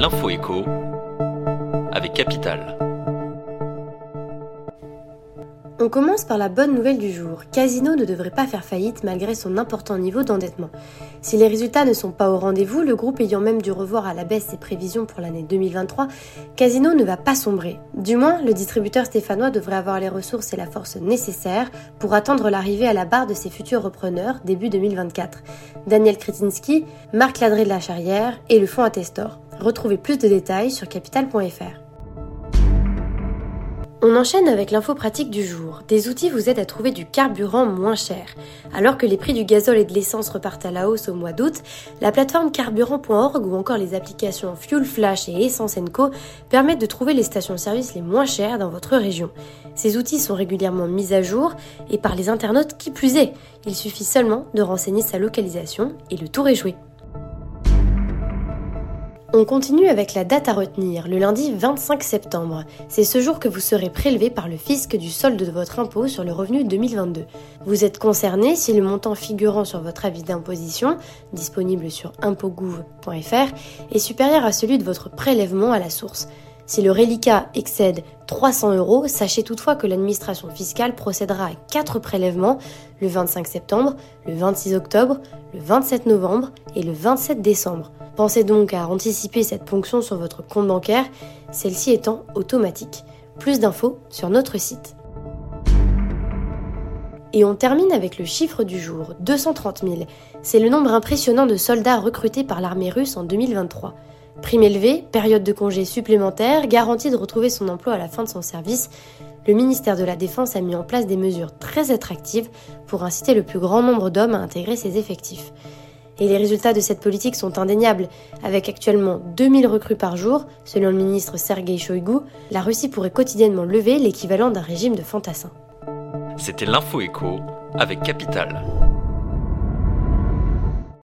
l'info écho avec Capital. On commence par la bonne nouvelle du jour. Casino ne devrait pas faire faillite malgré son important niveau d'endettement. Si les résultats ne sont pas au rendez-vous, le groupe ayant même dû revoir à la baisse ses prévisions pour l'année 2023, Casino ne va pas sombrer. Du moins, le distributeur stéphanois devrait avoir les ressources et la force nécessaires pour attendre l'arrivée à la barre de ses futurs repreneurs début 2024. Daniel Kretinsky, Marc Ladré de la Charrière et le fonds Attestor. Retrouvez plus de détails sur capital.fr. On enchaîne avec l'info pratique du jour. Des outils vous aident à trouver du carburant moins cher. Alors que les prix du gazole et de l'essence repartent à la hausse au mois d'août, la plateforme carburant.org ou encore les applications Fuel Flash et Essence Co permettent de trouver les stations-service les moins chères dans votre région. Ces outils sont régulièrement mis à jour et par les internautes qui plus est. Il suffit seulement de renseigner sa localisation et le tour est joué. On continue avec la date à retenir, le lundi 25 septembre. C'est ce jour que vous serez prélevé par le fisc du solde de votre impôt sur le revenu 2022. Vous êtes concerné si le montant figurant sur votre avis d'imposition, disponible sur impôtgouv.fr, est supérieur à celui de votre prélèvement à la source. Si le reliquat excède 300 euros, sachez toutefois que l'administration fiscale procédera à quatre prélèvements le 25 septembre, le 26 octobre, le 27 novembre et le 27 décembre. Pensez donc à anticiper cette ponction sur votre compte bancaire, celle-ci étant automatique. Plus d'infos sur notre site. Et on termine avec le chiffre du jour, 230 000. C'est le nombre impressionnant de soldats recrutés par l'armée russe en 2023. Prime élevée, période de congé supplémentaire, garantie de retrouver son emploi à la fin de son service, le ministère de la Défense a mis en place des mesures très attractives pour inciter le plus grand nombre d'hommes à intégrer ses effectifs. Et les résultats de cette politique sont indéniables. Avec actuellement 2000 recrues par jour, selon le ministre Sergei Shoigu, la Russie pourrait quotidiennement lever l'équivalent d'un régime de fantassins. C'était l'info écho avec Capital.